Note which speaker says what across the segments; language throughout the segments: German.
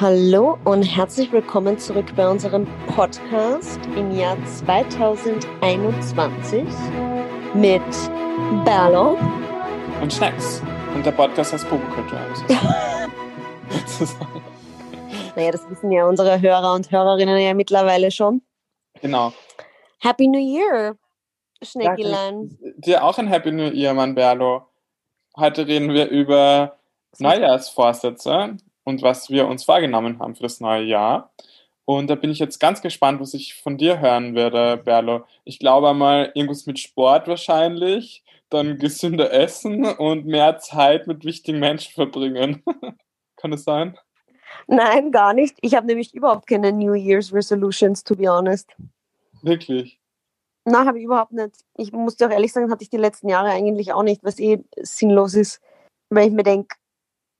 Speaker 1: Hallo und herzlich willkommen zurück bei unserem Podcast im Jahr 2021 mit Berlo
Speaker 2: und Schnacks. Und der Podcast heißt Popo Culture.
Speaker 1: naja, das wissen ja unsere Hörer und Hörerinnen ja mittlerweile schon.
Speaker 2: Genau.
Speaker 1: Happy New Year, Schneckilein.
Speaker 2: Dir auch ein Happy New Year, Mann Berlo. Heute reden wir über Neujahrsvorsätze und was wir uns vorgenommen haben für das neue Jahr. Und da bin ich jetzt ganz gespannt, was ich von dir hören werde, Berlo. Ich glaube einmal irgendwas mit Sport wahrscheinlich, dann gesünder essen und mehr Zeit mit wichtigen Menschen verbringen. Kann das sein?
Speaker 1: Nein, gar nicht. Ich habe nämlich überhaupt keine New Year's Resolutions, to be honest.
Speaker 2: Wirklich?
Speaker 1: Na, habe ich überhaupt nicht. Ich muss dir auch ehrlich sagen, hatte ich die letzten Jahre eigentlich auch nicht, was eh sinnlos ist. Weil ich mir denke,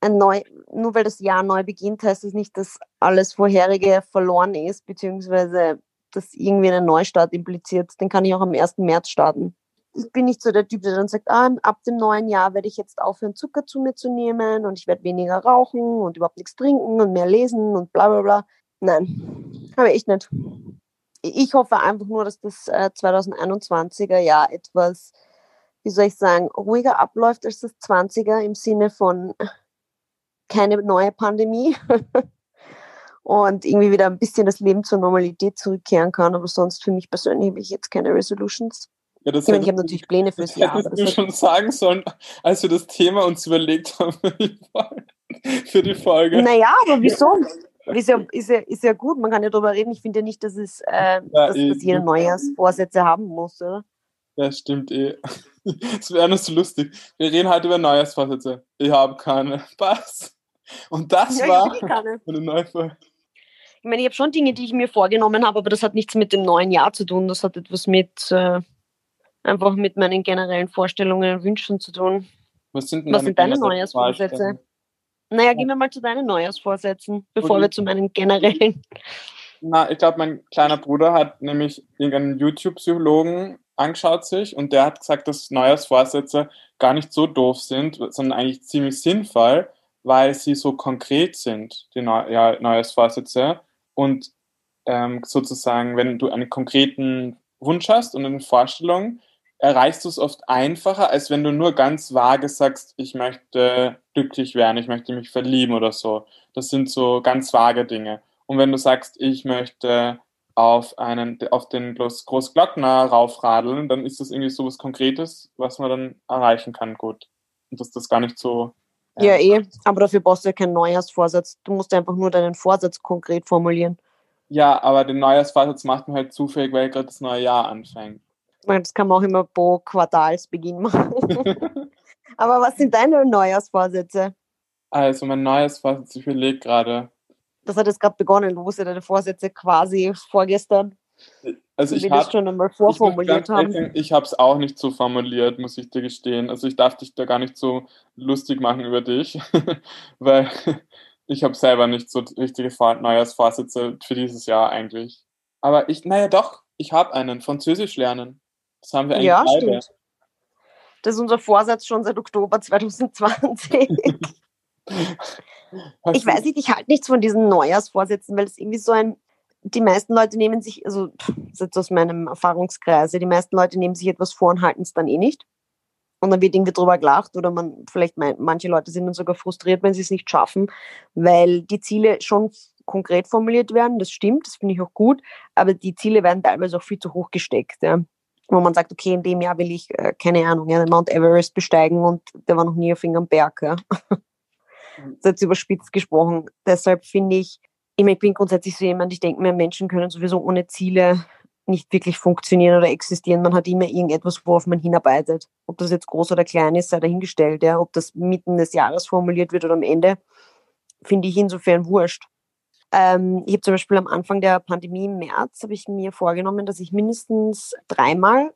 Speaker 1: ein neu, nur weil das Jahr neu beginnt, heißt das nicht, dass alles vorherige verloren ist, beziehungsweise dass irgendwie einen Neustart impliziert. Den kann ich auch am 1. März starten. Ich bin nicht so der Typ, der dann sagt, ah, ab dem neuen Jahr werde ich jetzt aufhören, Zucker zu mir zu nehmen und ich werde weniger rauchen und überhaupt nichts trinken und mehr lesen und bla bla bla. Nein, habe ich nicht. Ich hoffe einfach nur, dass das 2021er äh, Jahr etwas, wie soll ich sagen, ruhiger abläuft als das 20er im Sinne von keine neue Pandemie und irgendwie wieder ein bisschen das Leben zur Normalität zurückkehren kann. Aber sonst für mich persönlich habe ich jetzt keine Resolutions. Ja, das ich, meine, ich habe natürlich Pläne fürs Jahr.
Speaker 2: Das du schon sagen sollen, als wir das Thema uns überlegt haben für die Folge.
Speaker 1: Naja, aber wieso? Ist ja, ist, ja, ist ja gut, man kann ja darüber reden. Ich finde ja nicht, dass, es, äh, ja, dass, eh, dass jeder Neujahrsvorsätze haben muss, oder?
Speaker 2: Ja, stimmt eh. Es wäre nur so lustig. Wir reden heute über Neujahrsvorsätze. Ich habe keine. Pass. Und das ja, war eine neue Folge.
Speaker 1: Ich meine, ich habe schon Dinge, die ich mir vorgenommen habe, aber das hat nichts mit dem neuen Jahr zu tun. Das hat etwas mit äh, einfach mit meinen generellen Vorstellungen und Wünschen zu tun.
Speaker 2: Was sind,
Speaker 1: Was sind deine Neujahrsvorsätze? Naja, gehen wir mal zu deinen Neujahrsvorsätzen, bevor wir zu meinen generellen.
Speaker 2: Na, ich glaube, mein kleiner Bruder hat nämlich irgendeinen YouTube-Psychologen angeschaut sich und der hat gesagt, dass Neujahrsvorsätze gar nicht so doof sind, sondern eigentlich ziemlich sinnvoll, weil sie so konkret sind, die Neu ja, Neujahrsvorsätze. Und ähm, sozusagen, wenn du einen konkreten Wunsch hast und eine Vorstellung, erreichst du es oft einfacher, als wenn du nur ganz vage sagst, ich möchte glücklich werden, ich möchte mich verlieben oder so. Das sind so ganz vage Dinge. Und wenn du sagst, ich möchte auf einen, auf den Großglockner raufradeln, dann ist das irgendwie so was Konkretes, was man dann erreichen kann, gut. Und dass das gar nicht so.
Speaker 1: Ja, ja eh, aber dafür brauchst du ja keinen Neujahrsvorsatz. Du musst einfach nur deinen Vorsatz konkret formulieren.
Speaker 2: Ja, aber den Neujahrsvorsatz macht man halt zufällig, weil gerade das neue Jahr anfängt.
Speaker 1: Ich meine, das kann man auch immer pro Quartalsbeginn machen. aber was sind deine Neujahrsvorsätze?
Speaker 2: Also, mein Neujahrsvorsatz, ich überlege gerade,
Speaker 1: das hat jetzt gerade begonnen. Du wusstest deine Vorsätze quasi vorgestern.
Speaker 2: Also ich habe schon einmal vorformuliert ich haben. Ich habe es auch nicht so formuliert, muss ich dir gestehen. Also ich darf dich da gar nicht so lustig machen über dich, weil ich habe selber nicht so richtige Neujahrsvorsätze für dieses Jahr eigentlich. Aber ich, naja doch, ich habe einen, Französisch lernen. Das haben wir eigentlich ja, beide. Stimmt.
Speaker 1: Das ist unser Vorsatz schon seit Oktober 2020. ich weiß nicht, ich halte nichts von diesen Neujahrsvorsätzen, weil es irgendwie so ein, die meisten Leute nehmen sich, also das ist jetzt aus meinem Erfahrungskreise, die meisten Leute nehmen sich etwas vor und halten es dann eh nicht. Und dann wird irgendwie drüber gelacht oder man, vielleicht manche Leute sind dann sogar frustriert, wenn sie es nicht schaffen, weil die Ziele schon konkret formuliert werden, das stimmt, das finde ich auch gut, aber die Ziele werden teilweise auch viel zu hoch gesteckt. Ja. Wo man sagt, okay, in dem Jahr will ich, äh, keine Ahnung, ja, den Mount Everest besteigen und der war noch nie auf am Berg. Ja. jetzt überspitzt gesprochen. Deshalb finde ich, ich, meine, ich bin grundsätzlich so jemand, ich denke mir, Menschen können sowieso ohne Ziele nicht wirklich funktionieren oder existieren. Man hat immer irgendetwas, worauf man hinarbeitet. Ob das jetzt groß oder klein ist, sei dahingestellt. Ja. Ob das mitten des Jahres formuliert wird oder am Ende, finde ich insofern wurscht. Ähm, ich habe zum Beispiel am Anfang der Pandemie im März habe ich mir vorgenommen, dass ich mindestens dreimal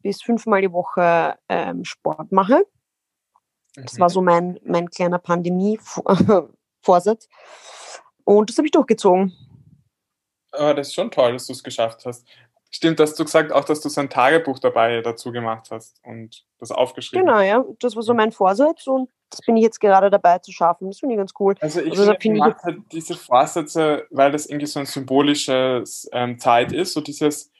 Speaker 1: bis fünfmal die Woche ähm, Sport mache. Das war so mein, mein kleiner Pandemie-Vorsatz. Und das habe ich durchgezogen.
Speaker 2: Aber das ist schon toll, dass du es geschafft hast. Stimmt, dass du gesagt auch, dass du so ein Tagebuch dabei dazu gemacht hast und das aufgeschrieben
Speaker 1: Genau, ja. Das war so mein Vorsatz und das bin ich jetzt gerade dabei zu schaffen. Das finde ich ganz cool.
Speaker 2: Also ich
Speaker 1: Also
Speaker 2: finde, ich halt diese Vorsätze, weil das irgendwie so ein symbolisches ähm, Zeit ist, so dieses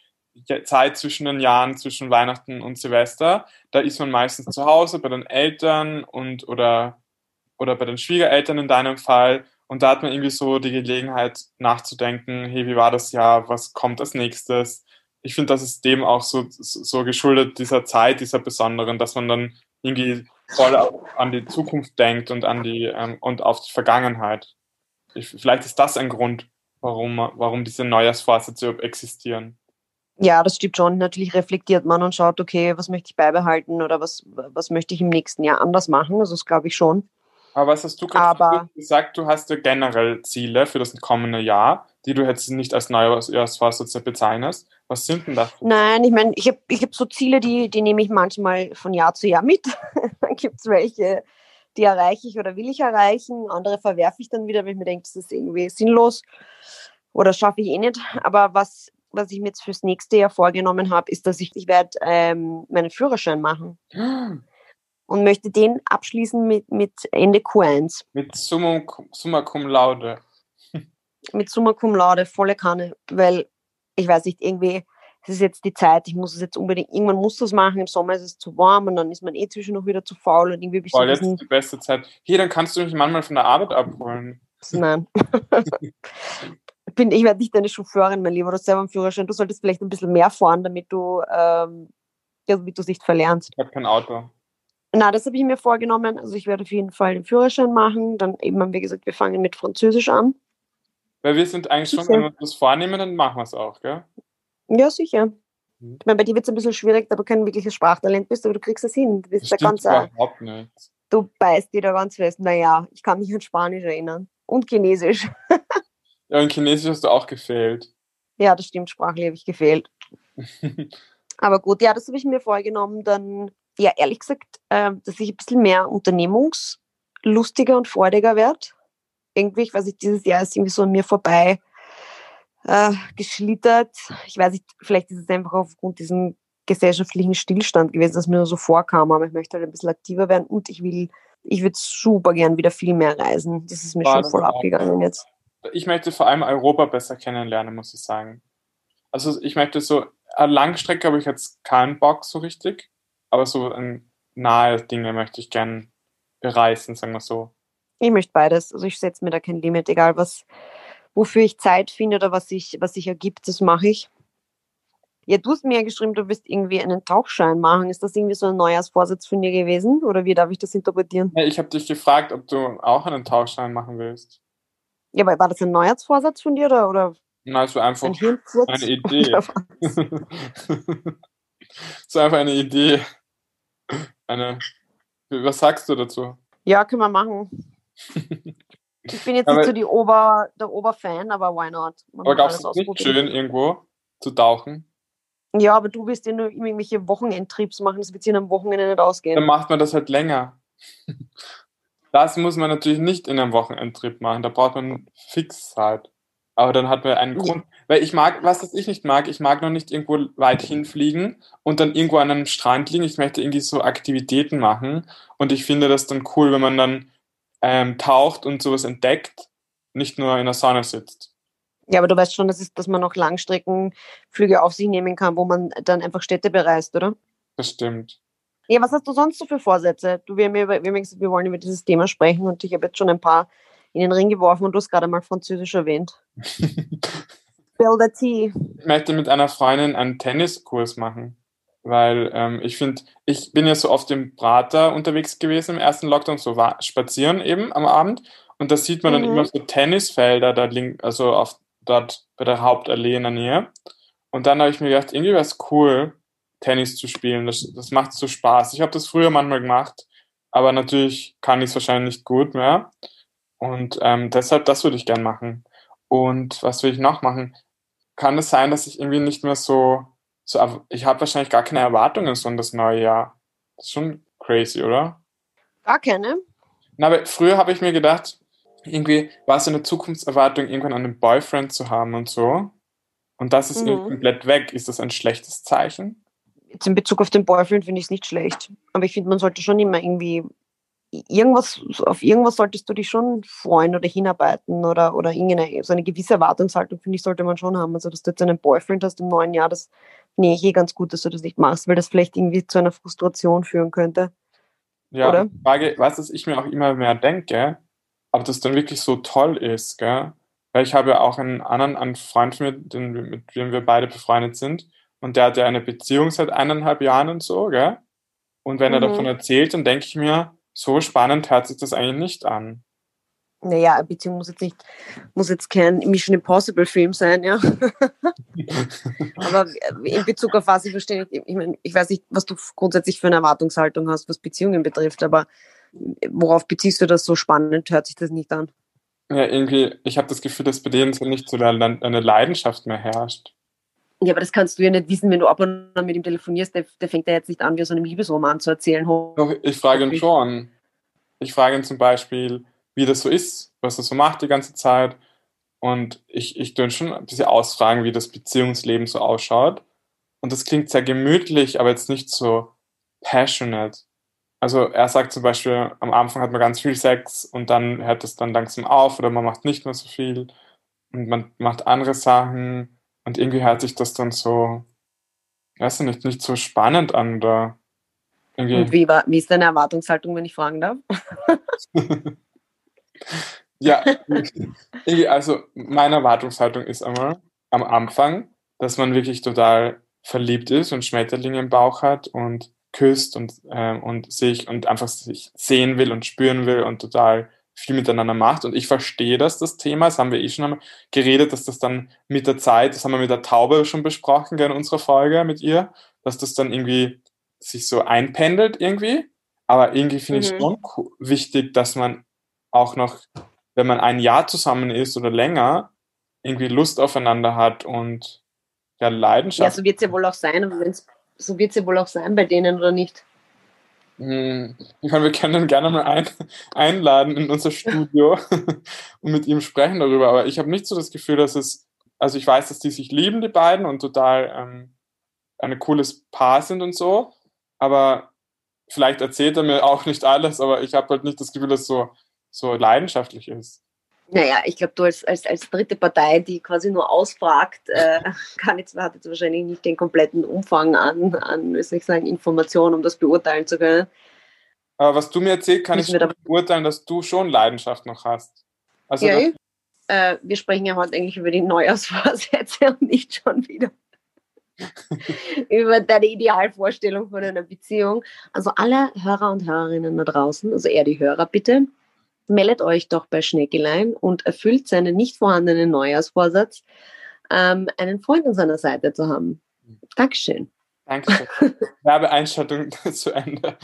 Speaker 2: Zeit zwischen den Jahren, zwischen Weihnachten und Silvester. Da ist man meistens zu Hause bei den Eltern und oder, oder bei den Schwiegereltern in deinem Fall. Und da hat man irgendwie so die Gelegenheit nachzudenken, hey, wie war das Jahr, was kommt als nächstes? Ich finde, das ist dem auch so, so geschuldet, dieser Zeit, dieser besonderen, dass man dann irgendwie voll an die Zukunft denkt und an die ähm, und auf die Vergangenheit. Ich, vielleicht ist das ein Grund, warum, warum diese Neujahrsvorsätze existieren.
Speaker 1: Ja, das stimmt schon. Natürlich reflektiert man und schaut, okay, was möchte ich beibehalten oder was, was möchte ich im nächsten Jahr anders machen. Also das glaube ich schon.
Speaker 2: Aber was hast du gerade gesagt? Du hast ja generell Ziele für das kommende Jahr, die du jetzt nicht als Neujahrsvorsätze bezeichnest. Was sind denn das?
Speaker 1: Nein, ich meine, ich habe ich hab so Ziele, die, die nehme ich manchmal von Jahr zu Jahr mit. dann gibt es welche, die erreiche ich oder will ich erreichen. Andere verwerfe ich dann wieder, weil ich mir denke, das ist irgendwie sinnlos oder schaffe ich eh nicht. Aber was, was ich mir jetzt fürs nächste Jahr vorgenommen habe, ist, dass ich, ich werde ähm, meinen Führerschein machen und möchte den abschließen mit, mit Ende Q1.
Speaker 2: Mit Summa, Summa Cum Laude.
Speaker 1: mit Summa Cum Laude, volle Kanne, weil ich weiß nicht, irgendwie, es ist jetzt die Zeit, ich muss es jetzt unbedingt, irgendwann muss das machen, im Sommer ist es zu warm und dann ist man eh zwischendurch wieder zu faul und irgendwie bin ich so
Speaker 2: Boah, jetzt ist die beste Zeit. Hier, dann kannst du mich manchmal von der Arbeit abholen.
Speaker 1: nein. Ich bin, ich werde nicht deine Chauffeurin, mein Lieber, du hast selber einen Führerschein, du solltest vielleicht ein bisschen mehr fahren, damit du, ähm, damit du es nicht verlernst.
Speaker 2: Ich habe kein Auto.
Speaker 1: Na, das habe ich mir vorgenommen, also ich werde auf jeden Fall den Führerschein machen, dann eben haben wir gesagt, wir fangen mit Französisch an.
Speaker 2: Weil wir sind eigentlich schon,
Speaker 1: Sicher.
Speaker 2: wenn wir das vornehmen, dann machen wir es auch, gell?
Speaker 1: Ja, sicher.
Speaker 2: Mhm.
Speaker 1: Ich meine, bei dir wird es ein bisschen schwierig, da du kein wirkliches Sprachtalent bist, aber du kriegst es hin. Du bist
Speaker 2: Das
Speaker 1: da
Speaker 2: stimmt
Speaker 1: ganz, äh,
Speaker 2: überhaupt nicht.
Speaker 1: du beißt dir da ganz fest. Naja, ich kann mich an Spanisch erinnern. Und Chinesisch.
Speaker 2: Ja, in Chinesisch hast du auch gefehlt.
Speaker 1: Ja, das stimmt, sprachlich habe ich gefehlt. Aber gut, ja, das habe ich mir vorgenommen. Dann, ja, ehrlich gesagt, ähm, dass ich ein bisschen mehr unternehmungslustiger und freudiger werde. Irgendwie, ich weiß nicht, dieses Jahr ist irgendwie so an mir vorbei äh, geschlittert. Ich weiß nicht, vielleicht ist es einfach aufgrund diesem gesellschaftlichen Stillstand gewesen, dass mir nur so vorkam, aber ich möchte halt ein bisschen aktiver werden und ich will, ich würde super gern wieder viel mehr reisen. Das ist mir
Speaker 2: Boah,
Speaker 1: schon voll abgegangen jetzt.
Speaker 2: ich möchte vor allem Europa besser kennenlernen, muss ich sagen. Also ich möchte so, Langstrecke habe ich jetzt keinen Bock so richtig, aber so ein nahe Dinge möchte ich gern bereisen, sagen wir so.
Speaker 1: Ich möchte beides. Also ich setze mir da kein Limit, egal was, wofür ich Zeit finde oder was sich, was sich ergibt, das mache ich. Ja, du hast mir ja geschrieben, du wirst irgendwie einen Tauchschein machen. Ist das irgendwie so ein Neujahrsvorsatz von dir gewesen? Oder wie darf ich das interpretieren?
Speaker 2: Ja, ich habe dich gefragt, ob du auch einen Tauchschein machen willst.
Speaker 1: Ja, aber war das ein Neujahrsvorsatz von dir oder, oder
Speaker 2: Na, so einfach
Speaker 1: ein
Speaker 2: eine Idee. So einfach eine Idee. Eine. Was sagst du dazu?
Speaker 1: Ja, können wir machen. Ich bin jetzt
Speaker 2: Aber-
Speaker 1: nicht so die Ober, der Oberfan, aber why not? Man
Speaker 2: Aber du es nicht schön, irgendwo zu tauchen?
Speaker 1: Ja, aber du wirst ja nur irgendwelche Wochenendtrips machen, das wird sich am Wochenende nicht ausgehen.
Speaker 2: Dann macht man das halt länger. Das muss man natürlich nicht in einem Wochenendtrip machen. Da braucht man fix Zeit. Aber dann hat man einen. Grund. Weil ich mag, was das ich nicht mag, ich mag noch nicht irgendwo weit hinfliegen und dann irgendwo an einem Strand liegen. Ich möchte irgendwie so Aktivitäten machen. Und ich finde das dann cool, wenn man dann ähm, taucht und sowas entdeckt, nicht nur in der Sonne sitzt.
Speaker 1: Ja, aber du weißt schon, dass, es, dass man auch Langstreckenflüge auf sich nehmen kann, wo man dann einfach Städte bereist, oder?
Speaker 2: Das stimmt.
Speaker 1: Ja, was hast du sonst so für Vorsätze? Du, wir, haben ja wir haben ja gesagt, wir wollen über dieses Thema sprechen und ich habe jetzt schon ein paar in den Ring geworfen und du hast gerade mal Französisch erwähnt. Bill the Tea.
Speaker 2: Ich möchte mit einer Freundin einen Tenniskurs machen, weil ähm, ich finde, ich bin ja so oft im Prater unterwegs gewesen im ersten Lockdown, so spazieren eben am Abend und da sieht man dann
Speaker 1: Mhm.
Speaker 2: immer so Tennisfelder da link, also auf dort bei der Hauptallee in der Nähe. Und dann habe ich mir gedacht, irgendwie wäre es cool, Tennis zu spielen. Das, das macht so Spaß. Ich habe das früher manchmal gemacht, aber natürlich kann ich es wahrscheinlich nicht gut mehr. Und ähm, deshalb, das würde ich gern machen. Und was will ich noch machen? Kann es sein, dass ich irgendwie nicht mehr so, so ich habe wahrscheinlich gar keine Erwartungen so an das neue Jahr. Das ist schon crazy, oder?
Speaker 1: Gar keine.
Speaker 2: Na, aber früher habe ich mir gedacht, irgendwie war es eine Zukunftserwartung, irgendwann einen Boyfriend zu haben und so. Und das ist
Speaker 1: Mhm.
Speaker 2: irgendwie komplett weg. Ist das ein schlechtes Zeichen?
Speaker 1: Jetzt in Bezug auf den Boyfriend finde ich es nicht schlecht. Aber ich finde, man sollte schon immer irgendwie irgendwas, auf irgendwas solltest du dich schon freuen oder hinarbeiten oder, oder irgendeine, so eine gewisse Erwartungshaltung, finde ich, sollte man schon haben. Also, dass du jetzt einen Boyfriend hast im neuen Jahr, das nee, ich eh ganz gut, dass du das nicht machst, weil das vielleicht irgendwie zu einer Frustration führen könnte.
Speaker 2: Ja, oder? Die Frage, was was ich mir auch immer mehr denke, ob das dann wirklich so toll ist, gell? Weil ich habe ja auch einen anderen einen Freund von mir, den, mit dem wir beide befreundet sind, und der hat ja eine Beziehung seit eineinhalb Jahren und so, gell? Und wenn mhm. er davon erzählt, dann denke ich mir, so spannend hört sich das eigentlich nicht an.
Speaker 1: Naja, Beziehung muss jetzt nicht, muss jetzt kein Mission Impossible Film sein, ja. Aber in Bezug auf was ich verstehe, ich, ich, meine, ich weiß nicht, was du grundsätzlich für eine Erwartungshaltung hast, was Beziehungen betrifft, aber worauf beziehst du das so spannend? Hört sich das nicht an?
Speaker 2: Ja, irgendwie, ich habe das Gefühl, dass bei denen so nicht so eine Leidenschaft mehr herrscht.
Speaker 1: Ja, aber das kannst du ja nicht wissen, wenn du ab und an mit ihm telefonierst. Der, der fängt ja jetzt nicht an, wie so einem Liebesroman zu erzählen.
Speaker 2: Doch, ich frage ihn schon. Ich frage ihn zum Beispiel, wie das so ist, was er so macht die ganze Zeit. Und ich, ich tue schon ein bisschen ausfragen, wie das Beziehungsleben so ausschaut. Und das klingt sehr gemütlich, aber jetzt nicht so passionate. Also er sagt zum Beispiel, am Anfang hat man ganz viel Sex und dann hört es dann langsam auf oder man macht nicht mehr so viel und man macht andere Sachen und irgendwie hört sich das dann so, weiß ich nicht, nicht so spannend an. Oder
Speaker 1: irgendwie. Und wie, war, wie ist deine Erwartungshaltung, wenn ich fragen darf?
Speaker 2: ja, also meine Erwartungshaltung ist einmal am Anfang, dass man wirklich total verliebt ist und Schmetterlinge im Bauch hat und küsst und, äh, und sich und einfach sich sehen will und spüren will und total viel miteinander macht. Und ich verstehe das, das Thema, das haben wir eh schon einmal geredet, dass das dann mit der Zeit, das haben wir mit der Taube schon besprochen in unserer Folge mit ihr, dass das dann irgendwie sich so einpendelt irgendwie. Aber irgendwie finde mhm. ich es schon wichtig, dass man auch noch, wenn man ein Jahr zusammen ist oder länger, irgendwie Lust aufeinander hat und ja, Leidenschaft. Ja,
Speaker 1: so wird es ja wohl auch sein, aber so wird es ja wohl auch sein bei denen oder nicht.
Speaker 2: Hm, ich meine, wir können ihn gerne mal ein, einladen in unser Studio und mit ihm sprechen darüber, aber ich habe nicht so das Gefühl, dass es, also ich weiß, dass die sich lieben, die beiden, und total ähm, ein cooles Paar sind und so, aber vielleicht erzählt er mir auch nicht alles, aber ich habe halt nicht das Gefühl, dass es so, so leidenschaftlich ist.
Speaker 1: Naja, ich glaube, du als, als, als dritte Partei, die quasi nur ausfragt, äh, kann jetzt, hat jetzt wahrscheinlich nicht den kompletten Umfang an, an wie soll ich sagen, Informationen, um das beurteilen zu können.
Speaker 2: Aber was du mir erzählt, kann Müssen ich beurteilen, dass du schon Leidenschaft noch hast.
Speaker 1: Also ja, äh, wir sprechen ja heute eigentlich über die Neujahrsvorsätze und nicht schon wieder über deine Idealvorstellung von einer Beziehung. Also alle Hörer und Hörerinnen da draußen, also eher die Hörer bitte, meldet euch doch bei Schneckelein und erfüllt seinen nicht vorhandenen Neujahrsvorsatz, ähm, einen Freund an seiner Seite zu haben. Dankeschön.
Speaker 2: Dankeschön. Werbeeinschaltung zu Ende.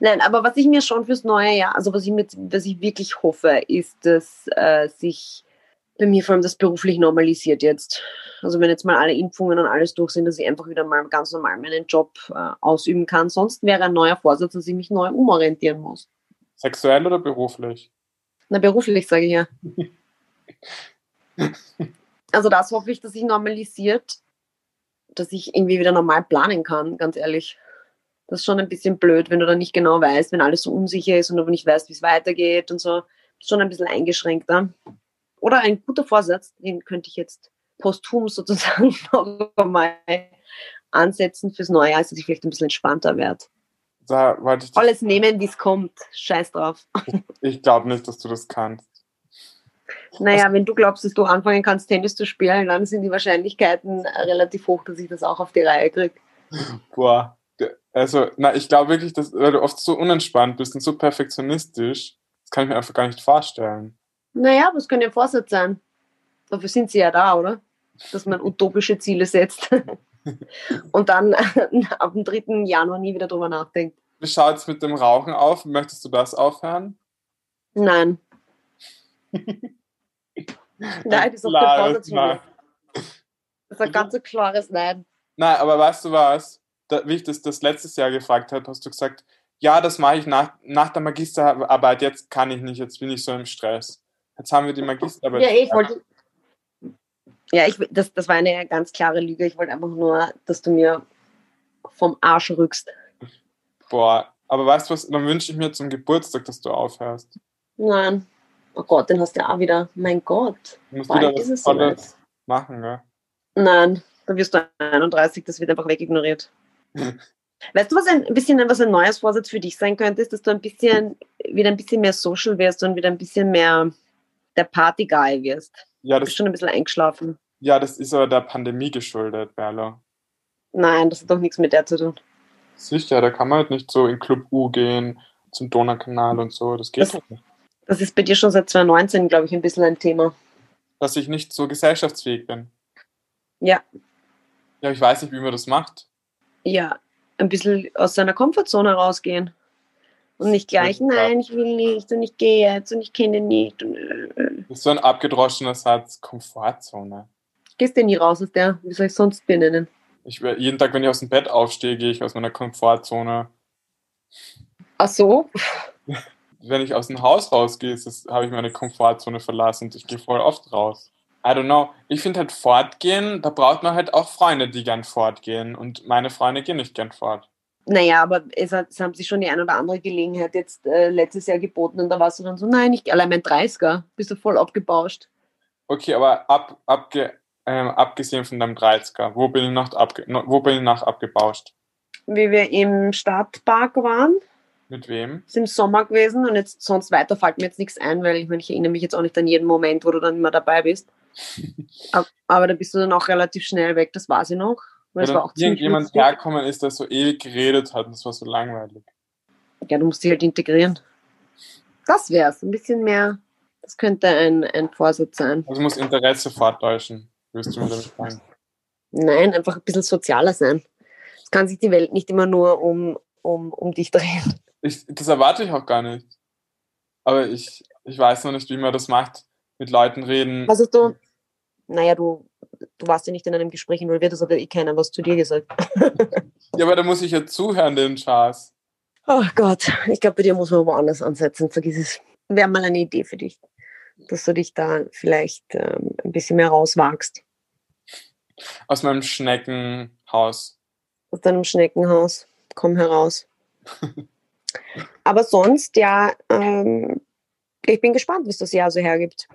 Speaker 1: Nein, aber was ich mir schon fürs neue Jahr, also was ich, mit, was ich wirklich hoffe, ist, dass äh, sich bei mir vor allem das beruflich normalisiert jetzt. Also wenn jetzt mal alle Impfungen und alles durch sind, dass ich einfach wieder mal ganz normal meinen Job äh, ausüben kann. Sonst wäre ein neuer Vorsatz, dass ich mich neu umorientieren muss.
Speaker 2: Sexuell oder beruflich?
Speaker 1: Na, beruflich, sage ich ja. also das hoffe ich, dass sich normalisiert, dass ich irgendwie wieder normal planen kann, ganz ehrlich. Das ist schon ein bisschen blöd, wenn du dann nicht genau weißt, wenn alles so unsicher ist und du nicht weißt, wie es weitergeht und so. Schon ein bisschen eingeschränkter. Oder ein guter Vorsatz, den könnte ich jetzt posthum sozusagen noch einmal ansetzen fürs neue Jahr, dass ich vielleicht ein bisschen entspannter werde
Speaker 2: da wollte ich.
Speaker 1: Alles nehmen, wie es kommt. Scheiß drauf.
Speaker 2: Ich glaube nicht, dass du das kannst.
Speaker 1: Naja, also, wenn du glaubst, dass du anfangen kannst, Tennis zu spielen, dann sind die Wahrscheinlichkeiten relativ hoch, dass ich das auch auf die Reihe kriege.
Speaker 2: Boah. Also, na, ich glaube wirklich, dass, weil du oft so unentspannt bist und so perfektionistisch, das kann ich mir einfach gar nicht vorstellen.
Speaker 1: Naja, es können ja Vorsatz sein. Dafür sind sie ja da, oder? Dass man utopische Ziele setzt. und dann ab dem 3. Januar nie wieder drüber nachdenkt.
Speaker 2: Wie schaut es mit dem Rauchen auf? Möchtest du das aufhören?
Speaker 1: Nein. nein, das ist auch dazu. Nein. Das ist ein ganz klares Nein.
Speaker 2: Nein, aber weißt du was? Da, wie ich das, das letztes Jahr gefragt habe, hast du gesagt, ja, das mache ich nach, nach der Magisterarbeit, jetzt kann ich nicht, jetzt bin ich so im Stress. Jetzt haben wir die Magisterarbeit.
Speaker 1: Ja, ich wollte, ja, ich, das, das war eine ganz klare Lüge. Ich wollte einfach nur, dass du mir vom Arsch rückst.
Speaker 2: Boah, Aber weißt du was, dann wünsche ich mir zum Geburtstag, dass du aufhörst.
Speaker 1: Nein. Oh Gott, den hast du ja auch wieder. Mein Gott.
Speaker 2: Du musst wieder was. Tolles machen, gell?
Speaker 1: Nein, da wirst du 31, das wird einfach wegignoriert. Weißt du, was ein bisschen was ein neues Vorsatz für dich sein könnte, ist, dass du ein bisschen wieder ein bisschen mehr social wirst und wieder ein bisschen mehr der Party-Guy wirst.
Speaker 2: Ja
Speaker 1: Du bist
Speaker 2: das,
Speaker 1: schon ein bisschen eingeschlafen.
Speaker 2: ja, das ist aber der Pandemie geschuldet, Berlo.
Speaker 1: Nein, das hat doch nichts mit der zu tun.
Speaker 2: Sicher, da kann man halt nicht so in Club U gehen, zum Donaukanal und so. Das geht
Speaker 1: Das-
Speaker 2: halt nicht.
Speaker 1: Das ist bei dir schon seit 2019, glaube ich, ein bisschen ein Thema.
Speaker 2: Dass ich nicht so gesellschaftsfähig bin.
Speaker 1: Ja,
Speaker 2: Ja, ich weiß nicht, wie man das macht.
Speaker 1: ja, ein bisschen aus seiner Komfortzone rausgehen. Und nicht gleich, nein, ich will nicht und ich gehe jetzt und ich kenne nicht. Und, äh,
Speaker 2: Das ist so ein abgedroschener Satz, Komfortzone.
Speaker 1: gehst du nie raus aus der, wie soll ich sonst benennen?
Speaker 2: Ich, jeden Tag, wenn ich aus dem Bett aufstehe, gehe ich aus meiner Komfortzone.
Speaker 1: Ach so?
Speaker 2: Wenn ich aus dem Haus rausgehe, habe ich meine Komfortzone verlassen und ich gehe voll oft raus. I don't know. Ich finde halt fortgehen, da braucht man halt auch Freunde, die gern fortgehen. Und meine Freunde gehen nicht gern fort.
Speaker 1: Naja, aber es, hat, es haben sich schon die ein oder andere Gelegenheit jetzt äh, letztes Jahr geboten und da warst du dann so, nein, ich allein mein 30er, bist du voll abgebauscht.
Speaker 2: Okay, aber ab, abge, ähm, abgesehen von deinem 30er, wo bin ich noch, abge, wo bin ich noch abgebauscht?
Speaker 1: Wie wir im Stadtpark waren,
Speaker 2: Mit wem?
Speaker 1: ist im Sommer gewesen und jetzt sonst weiter fällt mir jetzt nichts ein, weil ich meine, ich erinnere mich jetzt auch nicht an jeden Moment, wo du dann immer dabei bist. aber, aber da bist du dann auch relativ schnell weg, das weiß ich noch. Weil
Speaker 2: Wenn
Speaker 1: es war auch
Speaker 2: irgendjemand
Speaker 1: lustig.
Speaker 2: herkommen ist, der so ewig geredet hat und das war so langweilig.
Speaker 1: Ja, du musst dich halt integrieren. Das wär's, ein bisschen mehr. Das könnte ein, ein Vorsatz sein.
Speaker 2: Also muss Interesse forttäuschen, wirst du mir damit sagen.
Speaker 1: Nein, einfach ein bisschen sozialer sein. Es kann sich die Welt nicht immer nur um, um, um dich drehen.
Speaker 2: Ich, das erwarte ich auch gar nicht. Aber ich, ich weiß noch nicht, wie man das macht. Mit Leuten reden.
Speaker 1: Was hast du? Naja, du, du warst ja nicht in einem Gespräch involviert, das hat ja eh keiner was zu dir gesagt.
Speaker 2: Ja, aber da muss ich ja zuhören, den Schaß.
Speaker 1: Oh Gott, ich glaube, bei dir muss man woanders ansetzen. Vergiss es. Wäre mal eine Idee für dich, dass du dich da vielleicht ähm, ein bisschen mehr rauswagst
Speaker 2: Aus meinem Schneckenhaus.
Speaker 1: aus deinem Schneckenhaus. Komm heraus. Aber sonst, ja, ähm, ich bin gespannt, was das Jahr so hergibt.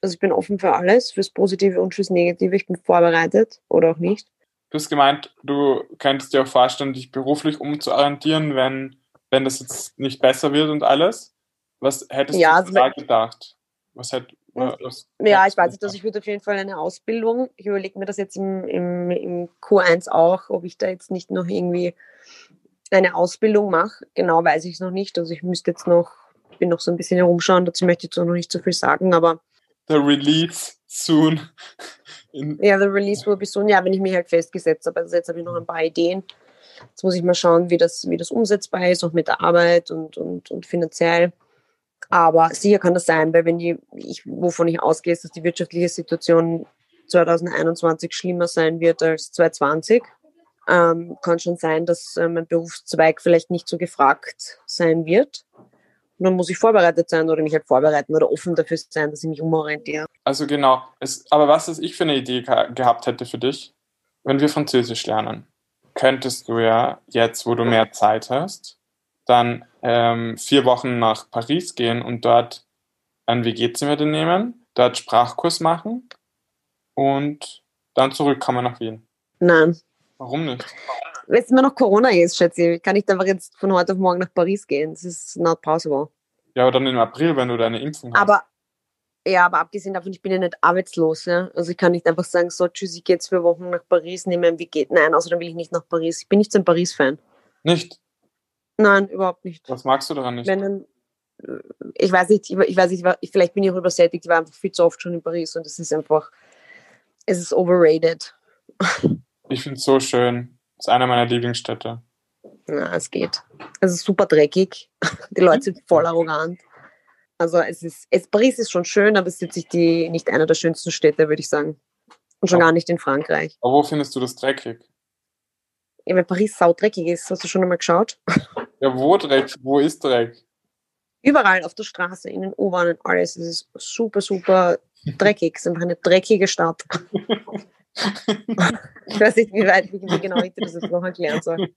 Speaker 1: Also ich bin offen für alles, fürs Positive und fürs Negative. Ich bin vorbereitet oder auch nicht.
Speaker 2: Du hast gemeint, du könntest dir auch vorstellen, dich beruflich umzuorientieren, wenn, wenn das jetzt nicht besser wird und alles. Was hättest
Speaker 1: Ja,
Speaker 2: du
Speaker 1: also
Speaker 2: da gedacht? Was hätt,
Speaker 1: Hm.
Speaker 2: was
Speaker 1: Ja, ich weiß nicht, dass
Speaker 2: gedacht?
Speaker 1: ich würde auf jeden Fall eine Ausbildung. Ich überlege mir das jetzt im, im, im Q1 auch, ob ich da jetzt nicht noch irgendwie eine Ausbildung mache. Genau weiß ich es noch nicht. Also ich müsste jetzt noch, bin noch so ein bisschen herumschauen, dazu möchte ich jetzt auch noch nicht so viel sagen, aber
Speaker 2: The release soon.
Speaker 1: Ja, der Release will be soon, ja, wenn ich mich halt festgesetzt habe. Also jetzt habe ich noch ein paar Ideen. Jetzt muss ich mal schauen, wie das, wie das umsetzbar ist, auch mit der Arbeit und, und, und finanziell. Aber sicher kann das sein, weil wenn die, ich, wovon ich ausgehe, ist, dass die wirtschaftliche Situation 2021 schlimmer sein wird als 2020. Ähm, kann schon sein, dass äh, mein Berufszweig vielleicht nicht so gefragt sein wird. Und dann muss ich vorbereitet sein oder mich halt vorbereiten oder offen dafür sein, dass ich mich umorientiere.
Speaker 2: also genau. Es, aber was ist ich für eine Idee ge gehabt hätte für dich, wenn wir Französisch lernen, könntest du ja jetzt, wo du mehr Zeit hast, dann ähm, vier Wochen nach Paris gehen und dort ein WG-Zimmer nehmen, dort Sprachkurs machen und dann zurückkommen nach Wien.
Speaker 1: Nein,
Speaker 2: Warum nicht?
Speaker 1: Wenn es immer noch Corona ist, schätze ich, kann ich einfach jetzt von heute auf morgen nach Paris gehen. Das ist not possible.
Speaker 2: Ja, aber dann im April, wenn du deine Impfung hast.
Speaker 1: Aber ja, aber abgesehen davon, ich bin ja nicht arbeitslos. Ja? Also ich kann nicht einfach sagen, so tschüss, ich gehe jetzt für Wochen nach Paris, nehme ein geht. Nein, außerdem will ich nicht nach Paris. Ich bin nicht so ein Paris-Fan.
Speaker 2: Nicht?
Speaker 1: Nein, überhaupt nicht.
Speaker 2: Was magst du daran nicht?
Speaker 1: Wenn äh, ich weiß nicht, ich, ich weiß nicht, ich vielleicht bin ich auch übersättigt, ich war einfach viel zu oft schon in Paris und es ist einfach, es ist overrated.
Speaker 2: Ich finde es so schön. Das ist einer meiner Lieblingsstädte.
Speaker 1: Na, es geht. Es ist super dreckig. Die Leute sind voll arrogant. Also es ist, es, Paris ist schon schön, aber es ist nicht, die, nicht einer der schönsten Städte, würde ich sagen. Und schon
Speaker 2: Ja.
Speaker 1: gar nicht in Frankreich.
Speaker 2: Aber wo findest du das dreckig?
Speaker 1: Ja, weil Paris saudreckig ist. Hast du schon einmal geschaut?
Speaker 2: Ja, wo Dreck? Wo ist Dreck?
Speaker 1: Überall auf der Straße, in den U-Bahnen, alles. Es ist super, super dreckig. Es ist einfach eine dreckige Stadt. Ich weiß nicht, wie weit, wie genau ich das jetzt noch erklären soll.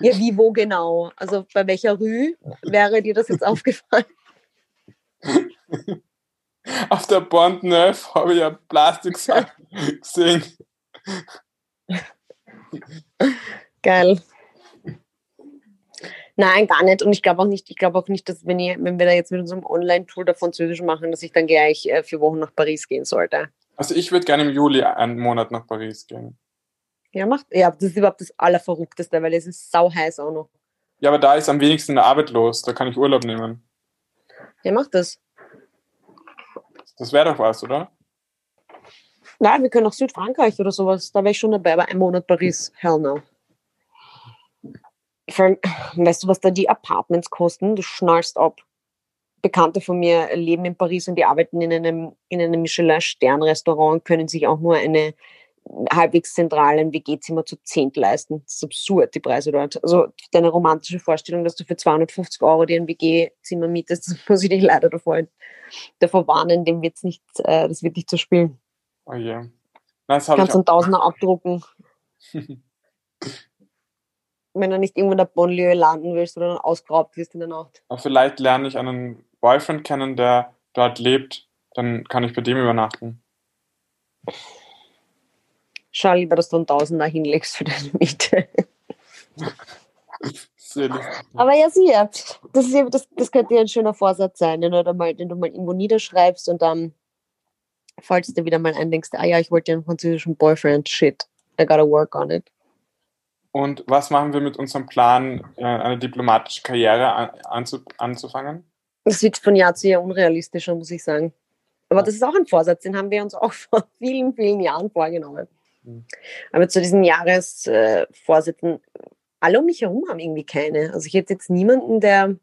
Speaker 1: Ja, wie, wo genau? Also bei welcher Rue wäre dir das jetzt aufgefallen?
Speaker 2: Auf der Bond Neuf habe ich ja Plastiksack gesehen.
Speaker 1: Geil. Nein, gar nicht. Und ich glaube auch nicht, ich glaube auch nicht, dass wenn, ich, wenn wir da jetzt mit unserem Online-Tool der Französisch machen, dass ich dann gleich äh, vier Wochen nach Paris gehen sollte.
Speaker 2: Also ich würde gerne im Juli einen Monat nach Paris gehen.
Speaker 1: Ja, macht. Ja, das ist überhaupt das Allerverrückteste, weil es ist sau heiß auch noch.
Speaker 2: Ja, aber da ist am wenigsten in der Arbeit los. Da kann ich Urlaub nehmen.
Speaker 1: Ja, macht das.
Speaker 2: Das wäre doch was, oder?
Speaker 1: Nein, wir können nach Südfrankreich oder sowas. Da wäre ich schon dabei, aber ein Monat Paris, hell no. Vor allem, weißt du, was da die Apartments kosten? Du schnallst ab. Bekannte von mir leben in Paris und die arbeiten in einem, in einem Michelin-Stern-Restaurant und können sich auch nur eine halbwegs zentralen WG-Zimmer zu zehnt leisten. Das ist absurd, die Preise dort. Also deine romantische Vorstellung, dass du für 250 Euro dir ein WG-Zimmer mietest, das muss ich dich leider davor, davor warnen, dem wird's nicht, äh, das wird nicht zu spielen.
Speaker 2: Oh yeah.
Speaker 1: Das Kannst du einen Tausender abdrucken. Wenn du nicht irgendwo in der Bonlieu landen willst oder dann ausgeraubt wirst in der Nacht.
Speaker 2: Aber vielleicht lerne ich einen Boyfriend kennen, der dort lebt. Dann kann ich bei dem übernachten.
Speaker 1: Schau lieber, dass du einen Tausender hinlegst für deine Miete. Aber ja, sieh, das, ist, das, das könnte ja ein schöner Vorsatz sein, den du, mal, den du mal irgendwo niederschreibst und dann, falls du dir wieder mal eindenkst, ah ja, ich wollte ja einen französischen Boyfriend, shit, I gotta work on it.
Speaker 2: Und was machen wir mit unserem Plan, äh, eine diplomatische Karriere anzufangen?
Speaker 1: Das wird von Jahr zu Jahr unrealistischer, muss ich sagen. Aber das ist auch ein Vorsatz, den haben wir uns auch vor vielen, vielen Jahren vorgenommen. Mhm. Aber zu diesen Jahresvorsätzen, alle um mich herum haben irgendwie keine. Also ich hätte jetzt niemanden, der,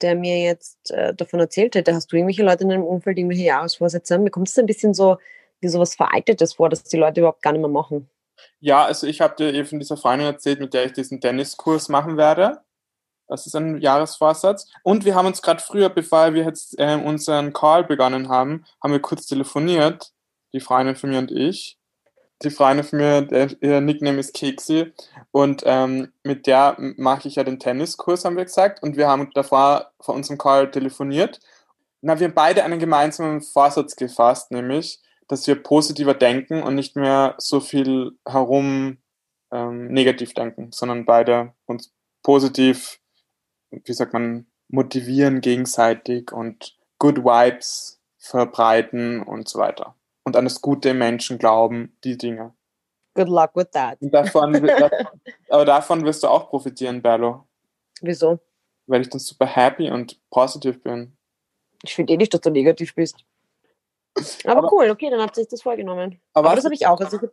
Speaker 1: der mir jetzt äh, davon erzählt hätte. Hast du irgendwelche Leute in deinem Umfeld, die irgendwelche Jahresvorsätze haben? Mir kommt es ein bisschen so wie so was Veraltetes vor, dass die Leute überhaupt gar nicht mehr machen.
Speaker 2: Ja, also ich habe dir eben von dieser Freundin erzählt, mit der ich diesen Tenniskurs machen werde. Das ist ein Jahresvorsatz. Und wir haben uns gerade früher, bevor wir jetzt äh, unseren Call begonnen haben, haben wir kurz telefoniert, die Freundin von mir und ich die Freundin von mir, der, ihr Nickname ist Keksi und ähm, mit der mache ich ja den Tenniskurs, haben wir gesagt und wir haben davor vor unserem Call telefoniert. Na, wir haben beide einen gemeinsamen Vorsatz gefasst, nämlich, dass wir positiver denken und nicht mehr so viel herum ähm, negativ denken, sondern beide uns positiv, wie sagt man, motivieren gegenseitig und Good Vibes verbreiten und so weiter und an das Gute Menschen glauben, die Dinge.
Speaker 1: Good luck with that.
Speaker 2: Davon, aber davon wirst du auch profitieren, Berlo.
Speaker 1: Wieso?
Speaker 2: Weil ich dann super happy und positiv bin.
Speaker 1: Ich finde eh nicht, dass du negativ bist. Aber, aber cool, okay, dann habt ihr euch das vorgenommen. Aber, aber das habe ich auch. Also ich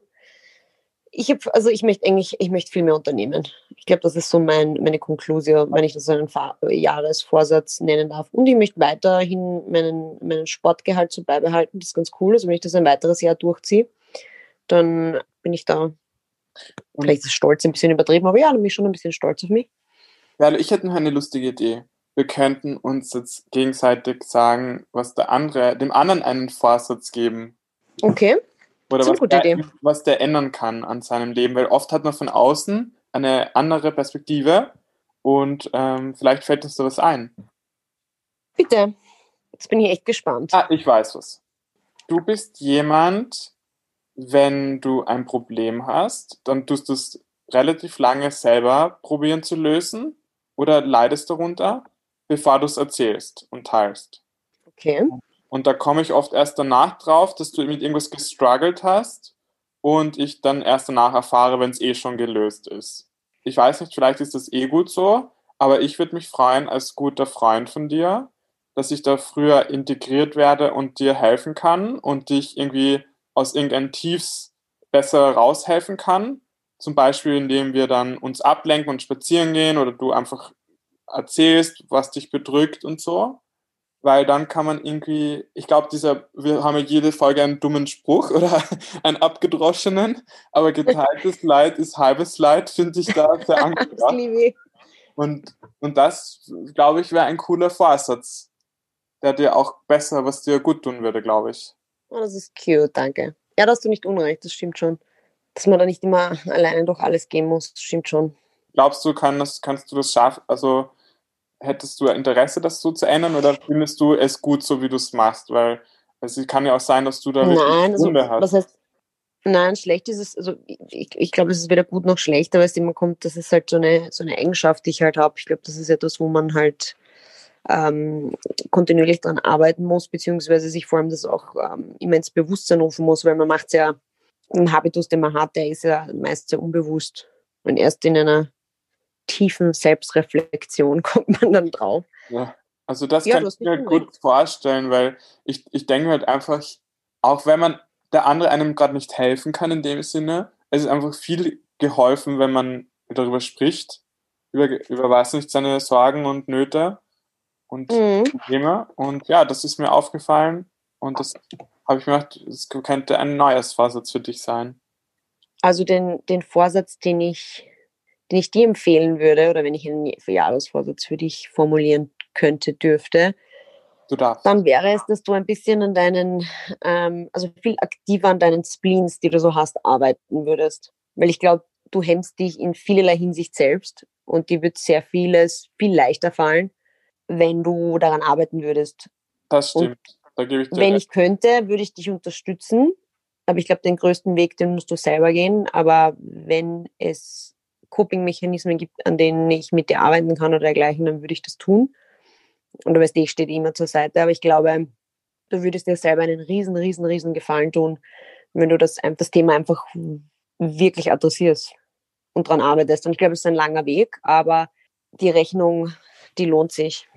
Speaker 1: ich habe, also ich möchte eigentlich, ich möchte viel mehr unternehmen. Ich glaube, das ist so mein, meine Konklusion, wenn ich das einen Fahr Jahresvorsatz nennen darf. Und ich möchte weiterhin meinen, meinen Sportgehalt so beibehalten. Das ist ganz cool. Also wenn ich das ein weiteres Jahr durchziehe, dann bin ich da. Vielleicht ist Stolz ein bisschen übertrieben, aber ja, dann bin ich schon ein bisschen stolz auf mich.
Speaker 2: Ja, ich hätte noch eine lustige Idee. Wir könnten uns jetzt gegenseitig sagen, was der andere, dem anderen einen Vorsatz geben.
Speaker 1: Okay.
Speaker 2: Oder was der, was der ändern kann an seinem Leben, weil oft hat man von außen eine andere Perspektive und ähm, vielleicht fällt uns da was ein.
Speaker 1: Bitte. Jetzt bin ich echt gespannt.
Speaker 2: Ah, ich weiß was. Du bist jemand, wenn du ein Problem hast, dann tust du es relativ lange selber probieren zu lösen oder leidest darunter, bevor du es erzählst und teilst.
Speaker 1: Okay.
Speaker 2: Und da komme ich oft erst danach drauf, dass du mit irgendwas gestruggelt hast und ich dann erst danach erfahre, wenn es eh schon gelöst ist. Ich weiß nicht, vielleicht ist das eh gut so, aber ich würde mich freuen als guter Freund von dir, dass ich da früher integriert werde und dir helfen kann und dich irgendwie aus irgendeinem Tiefs besser raushelfen kann. Zum Beispiel, indem wir dann uns ablenken und spazieren gehen oder du einfach erzählst, was dich bedrückt und so weil dann kann man irgendwie, ich glaube, dieser, wir haben ja jede Folge einen dummen Spruch oder einen abgedroschenen, aber geteiltes Leid ist halbes Leid, finde ich da sehr angebracht. und, und das, glaube ich, wäre ein cooler Vorsatz, der dir auch besser, was dir gut tun würde, glaube ich.
Speaker 1: Oh, das ist cute, danke. Ja, da hast du nicht unrecht, das stimmt schon. Dass man da nicht immer alleine durch alles gehen muss, das stimmt schon.
Speaker 2: Glaubst du, kann das, kannst du das schaffen? Also hättest du Interesse, das so zu ändern oder findest du es gut, so wie du es machst? Weil es kann ja auch sein, dass du da
Speaker 1: Nein, also, hast. Was heißt, nein, schlecht ist es, also ich, ich glaube, es ist weder gut noch schlecht, aber es immer kommt, das ist halt so eine, so eine Eigenschaft, die ich halt habe. Ich glaube, das ist etwas, wo man halt ähm, kontinuierlich daran arbeiten muss, beziehungsweise sich vor allem das auch ähm, immer ins Bewusstsein rufen muss, weil man macht es ja, ein Habitus, den man hat, der ist ja meist sehr unbewusst. Und erst in einer tiefen Selbstreflexion kommt man dann drauf.
Speaker 2: Ja, also das ja, kann ich mir gut vorstellen, weil ich, ich denke halt einfach, auch wenn man der andere einem gerade nicht helfen kann in dem Sinne, es ist einfach viel geholfen, wenn man darüber spricht, über, über was nicht, seine Sorgen und Nöte und mhm. Probleme. Und ja, das ist mir aufgefallen und das habe ich mir gedacht, das könnte ein neues Vorsatz für dich sein.
Speaker 1: Also den, den Vorsatz, den ich, den ich dir empfehlen würde, oder wenn ich einen Jahresvorsatz für dich formulieren könnte, dürfte, dann wäre es, dass du ein bisschen an deinen, ähm, also viel aktiver an deinen Spleens, die du so hast, arbeiten würdest. Weil ich glaube, du hemmst dich in vielerlei Hinsicht selbst und dir wird sehr vieles viel leichter fallen, wenn du daran arbeiten würdest.
Speaker 2: Das stimmt. da gebe ich
Speaker 1: dir wenn recht. ich könnte, würde ich dich unterstützen. Aber ich glaube, den größten Weg, den musst du selber gehen. Aber wenn es Coping-Mechanismen gibt, an denen ich mit dir arbeiten kann oder dergleichen, dann würde ich das tun. Und du weißt, ich stehe immer zur Seite. Aber ich glaube, du würdest dir selber einen riesen, riesen, riesen Gefallen tun, wenn du das, das Thema einfach wirklich adressierst und daran arbeitest. Und ich glaube, es ist ein langer Weg, aber die Rechnung die lohnt sich,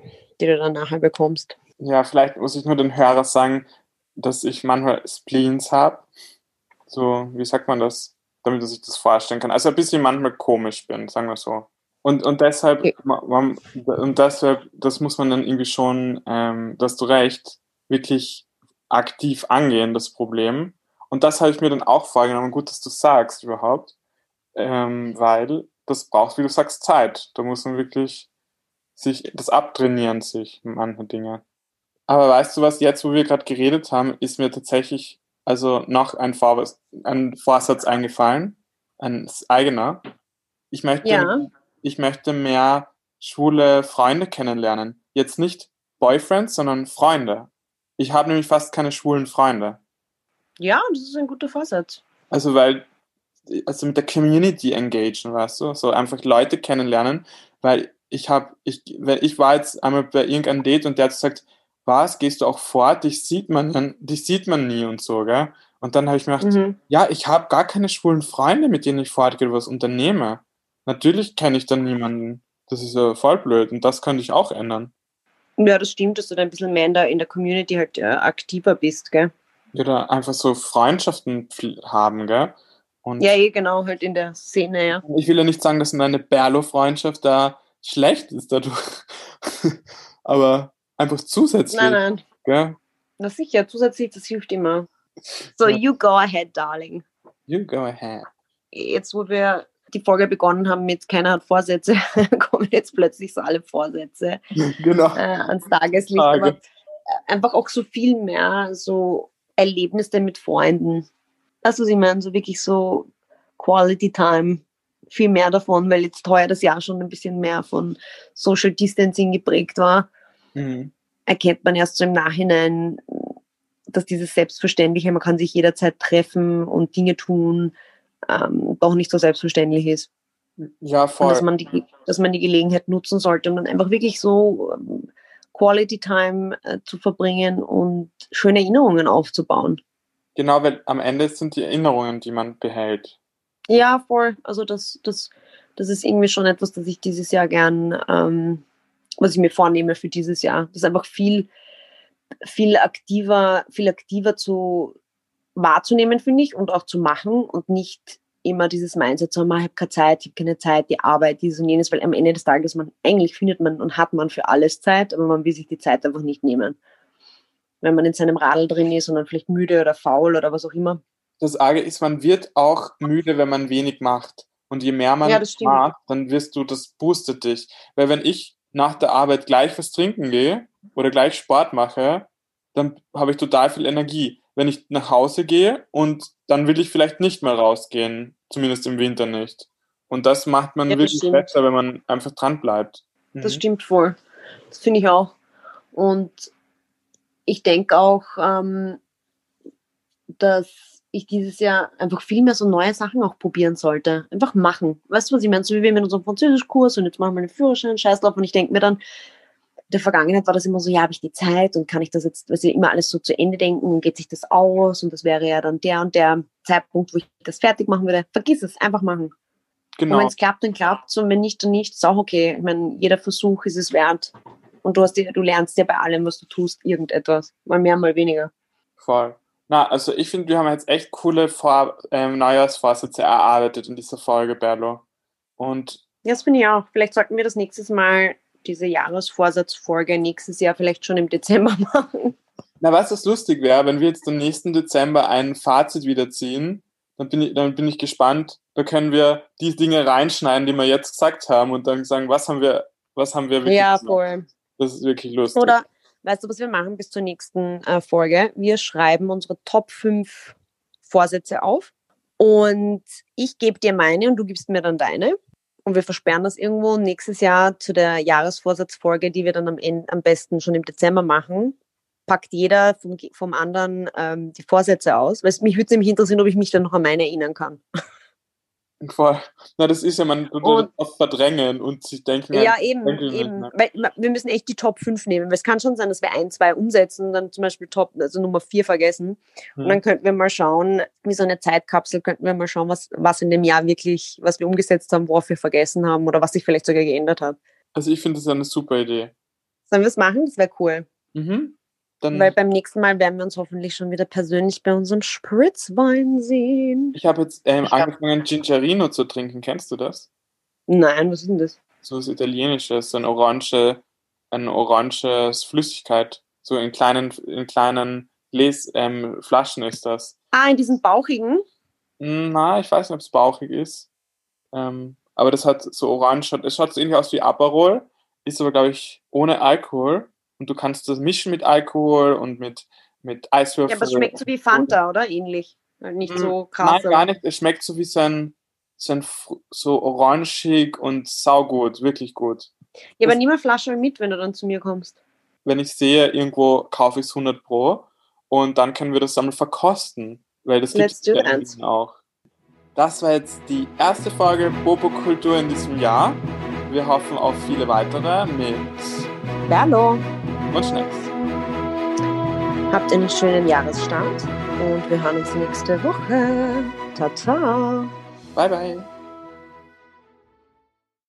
Speaker 1: die du dann nachher bekommst.
Speaker 2: Ja, vielleicht muss ich nur den Hörer sagen, dass ich manchmal Spleens habe. So, wie sagt man das? Damit er sich das vorstellen kann. Also ein bisschen manchmal komisch bin, sagen wir so. Und, und deshalb, man, und deshalb, das muss man dann irgendwie schon, ähm, dass du recht, wirklich aktiv angehen, das Problem. Und das habe ich mir dann auch vorgenommen. Gut, dass du sagst überhaupt. Ähm, weil das braucht, wie du sagst, Zeit. Da muss man wirklich sich das abtrainieren sich manche Dinge. Aber weißt du was, jetzt wo wir gerade geredet haben, ist mir tatsächlich also noch ein, Vorsatz, ein Vorsatz eingefallen, ein eigener. Ich möchte, ja. ich möchte mehr schwule Freunde kennenlernen. Jetzt nicht Boyfriends, sondern Freunde. Ich habe nämlich fast keine schwulen Freunde.
Speaker 1: Ja, das ist ein guter Vorsatz.
Speaker 2: Also weil, also mit der Community engagen, weißt du, so einfach Leute kennenlernen, weil ich habe, ich, ich war jetzt einmal bei irgendeinem Date und der hat gesagt, was, gehst du auch fort? Dich sieht man, dich sieht man nie und so, gell? Und dann habe ich mir gedacht, mhm. ja, ich habe gar keine schwulen Freunde, mit denen ich fortgehe was unternehme. Natürlich kenne ich dann niemanden. Das ist ja voll blöd und das könnte ich auch ändern.
Speaker 1: Ja, das stimmt, dass du da ein bisschen mehr in der, in der Community halt äh, aktiver bist, gell?
Speaker 2: Oder einfach so Freundschaften haben, gell?
Speaker 1: Und ja, eh, genau, halt in der Szene, ja.
Speaker 2: Ich will ja nicht sagen, dass eine Berlo-Freundschaft da schlecht ist dadurch. Aber einfach zusätzlich.
Speaker 1: Nein, nein.
Speaker 2: Gell?
Speaker 1: Na sicher, zusätzlich, das hilft immer. So, ja. you go ahead, darling.
Speaker 2: You go ahead.
Speaker 1: Jetzt, wo wir die Folge begonnen haben mit keiner hat Vorsätze, kommen jetzt plötzlich so alle Vorsätze
Speaker 2: genau.
Speaker 1: äh, ans Tageslicht. Tage. Aber einfach auch so viel mehr so Erlebnisse mit Freunden. Das, was ich meine, so wirklich so Quality Time viel mehr davon, weil jetzt heuer das Jahr schon ein bisschen mehr von Social Distancing geprägt war, mhm. erkennt man erst so im Nachhinein, dass dieses Selbstverständliche, man kann sich jederzeit treffen und Dinge tun, ähm, doch nicht so selbstverständlich ist.
Speaker 2: Ja, voll.
Speaker 1: Und dass man, die, dass man die Gelegenheit nutzen sollte und dann einfach wirklich so ähm, Quality Time äh, zu verbringen und schöne Erinnerungen aufzubauen.
Speaker 2: Genau, weil am Ende sind die Erinnerungen, die man behält.
Speaker 1: Ja, voll. Also das, das, das ist irgendwie schon etwas, das ich dieses Jahr gern, ähm, was ich mir vornehme für dieses Jahr. Das ist einfach viel, viel aktiver, viel aktiver zu wahrzunehmen, finde ich, und auch zu machen und nicht immer dieses Mindset zu haben, ah, ich habe keine Zeit, ich habe keine Zeit, die Arbeit, dieses und jenes, weil am Ende des Tages man, eigentlich findet man und hat man für alles Zeit, aber man will sich die Zeit einfach nicht nehmen. Wenn man in seinem Radl drin ist und dann vielleicht müde oder faul oder was auch immer,
Speaker 2: das Arge ist, man wird auch müde, wenn man wenig macht. Und je mehr man
Speaker 1: ja,
Speaker 2: macht, dann wirst du, das boostet dich. Weil wenn ich nach der Arbeit gleich was trinken gehe oder gleich Sport mache, dann habe ich total viel Energie. wenn ich nach Hause gehe und dann will ich vielleicht nicht mehr rausgehen, zumindest im Winter nicht. Und das macht man
Speaker 1: Ja, das
Speaker 2: wirklich
Speaker 1: stimmt.
Speaker 2: besser, wenn man einfach dran bleibt.
Speaker 1: Das
Speaker 2: Mhm.
Speaker 1: stimmt voll. Das finde ich auch. Und ich denke auch, ähm, dass ich dieses Jahr einfach viel mehr so neue Sachen auch probieren sollte. Einfach machen. Weißt du, was ich meine? So wie wir mit unserem Französischkurs und jetzt machen wir einen Führerschein, Scheißlauf. Und ich denke mir dann, in der Vergangenheit war das immer so, ja, habe ich die Zeit und kann ich das jetzt, weißt du, immer alles so zu Ende denken und geht sich das aus und das wäre ja dann der und der Zeitpunkt, wo ich das fertig machen würde. Vergiss es, einfach machen. Und wenn
Speaker 2: Genau.
Speaker 1: es klappt, dann klappt es und wenn nicht, dann nicht. Ist auch okay. Ich meine, jeder Versuch ist es wert. Und du, hast du lernst ja bei allem, was du tust, irgendetwas. Mal mehr, mal weniger.
Speaker 2: Voll. Na, also ich finde, wir haben jetzt echt coole Vor ähm, Neujahrsvorsätze erarbeitet in dieser Folge, Berlo. Und
Speaker 1: Ja, das finde ich auch. Vielleicht sollten wir das nächstes Mal, diese Jahresvorsatzfolge, nächstes Jahr vielleicht schon im Dezember machen.
Speaker 2: na, was lustig wäre, wenn wir jetzt am nächsten Dezember ein Fazit wieder ziehen, dann bin ich, dann bin ich gespannt. Da können wir die Dinge reinschneiden, die wir jetzt gesagt haben und dann sagen, was haben wir, was haben wir wirklich
Speaker 1: Ja, voll.
Speaker 2: Das ist wirklich lustig.
Speaker 1: Oder, weißt du, was wir machen bis zur nächsten äh, Folge? Wir schreiben unsere Top 5 Vorsätze auf und ich gebe dir meine und du gibst mir dann deine. Und wir versperren das irgendwo nächstes Jahr zu der Jahresvorsatzfolge, die wir dann am, Ende, am besten schon im Dezember machen. Packt jeder vom, vom anderen ähm, die Vorsätze aus. Weil mich würde nämlich interessieren, ob ich mich dann noch an meine erinnern kann.
Speaker 2: Voll. Na, das ist ja, man
Speaker 1: Und-
Speaker 2: das oft verdrängen und sich denken,
Speaker 1: Ja, eben,
Speaker 2: ich nicht,
Speaker 1: eben.
Speaker 2: ne?
Speaker 1: Weil wir müssen echt die Top 5 nehmen. Weil es kann schon sein, dass wir ein, zwei umsetzen und dann zum Beispiel Top, also Nummer 4 vergessen. Und
Speaker 2: Hm.
Speaker 1: dann könnten wir mal schauen, wie so eine Zeitkapsel, könnten wir mal schauen, was, was in dem Jahr wirklich, was wir umgesetzt haben, worauf wir vergessen haben oder was sich vielleicht sogar geändert hat.
Speaker 2: Also ich finde das eine super Idee.
Speaker 1: Sollen wir es machen? Das wäre cool.
Speaker 2: Mhm. Dann,
Speaker 1: Weil beim nächsten Mal werden wir uns hoffentlich schon wieder persönlich bei unserem Spritzwein sehen.
Speaker 2: ich habe jetzt ähm,
Speaker 1: Ich hab-
Speaker 2: angefangen, Gingerino zu trinken. Kennst du das?
Speaker 1: Nein, was ist denn das?
Speaker 2: So was Italienisches, so ein orange, ein oranges Flüssigkeit. So in kleinen, in kleinen Les, ähm, Flaschen ist das.
Speaker 1: Ah, in diesen bauchigen?
Speaker 2: Na, ich weiß nicht, ob es bauchig ist. Ähm, aber das hat so orange, es schaut so ähnlich aus wie Aperol, ist aber, glaube ich, ohne Alkohol. Und du kannst das mischen mit Alkohol und mit, mit Eiswürfeln.
Speaker 1: Ja, aber es schmeckt so wie Fanta, oder? Ähnlich. Nicht
Speaker 2: Mm,
Speaker 1: so krass.
Speaker 2: Nein, gar nicht. Es schmeckt so wie so ein, so, orangig und saugut, wirklich gut.
Speaker 1: Ja, aber
Speaker 2: das-
Speaker 1: nimm eine Flasche mit, wenn du dann zu mir kommst.
Speaker 2: Wenn ich sehe, irgendwo kaufe ich es 100 Pro und dann können wir das einmal verkosten, weil das gibt Wien auch. Das war jetzt die erste Folge Bobo-Kultur in diesem Jahr. Wir hoffen auf viele weitere mit
Speaker 1: Hallo.
Speaker 2: Und Schnecks.
Speaker 1: Habt einen schönen Jahresstart und wir hören uns nächste Woche. Tata.
Speaker 2: Bye, bye.